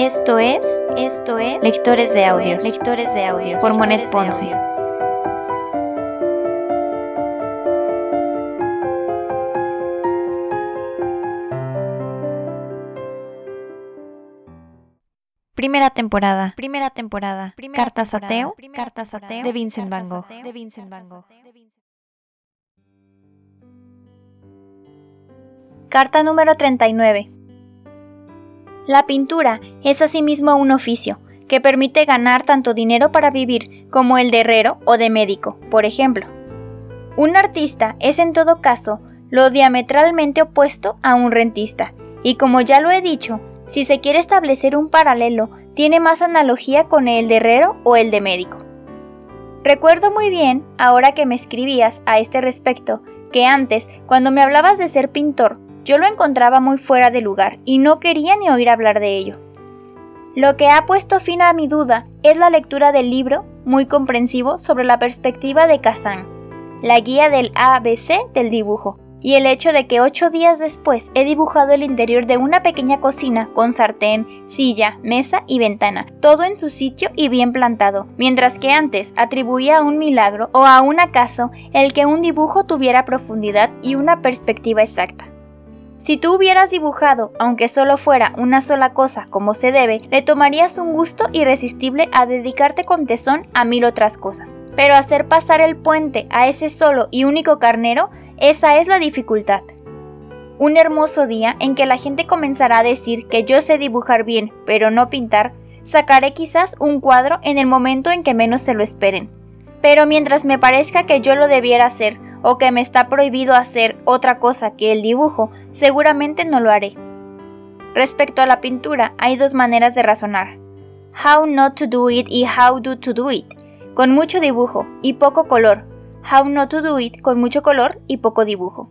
Esto es, esto es Lectores de Audios, Lectores de Audios. Por Monet Ponce. Primera temporada, primera temporada, Cartas ateo, Cartas ateo de Vincent Van Gogh, de Vincent Van Gogh. Carta número 39. La pintura es asimismo un oficio que permite ganar tanto dinero para vivir como el de herrero o de médico, por ejemplo. Un artista es en todo caso lo diametralmente opuesto a un rentista, y como ya lo he dicho, si se quiere establecer un paralelo, tiene más analogía con el de herrero o el de médico. Recuerdo muy bien, ahora que me escribías a este respecto, que antes, cuando me hablabas de ser pintor, yo lo encontraba muy fuera de lugar y no quería ni oír hablar de ello. Lo que ha puesto fin a mi duda es la lectura del libro, muy comprensivo, sobre la perspectiva de Kazan, la guía del ABC del dibujo, y el hecho de que ocho días después he dibujado el interior de una pequeña cocina con sartén, silla, mesa y ventana, todo en su sitio y bien plantado, mientras que antes atribuía a un milagro o a un acaso el que un dibujo tuviera profundidad y una perspectiva exacta. Si tú hubieras dibujado, aunque solo fuera una sola cosa como se debe, le tomarías un gusto irresistible a dedicarte con tesón a mil otras cosas. Pero hacer pasar el puente a ese solo y único carnero, esa es la dificultad. Un hermoso día en que la gente comenzará a decir que yo sé dibujar bien, pero no pintar, sacaré quizás un cuadro en el momento en que menos se lo esperen. Pero mientras me parezca que yo lo debiera hacer, o que me está prohibido hacer otra cosa que el dibujo, seguramente no lo haré. Respecto a la pintura, hay dos maneras de razonar. How not to do it y how do to do it, con mucho dibujo y poco color. How not to do it con mucho color y poco dibujo.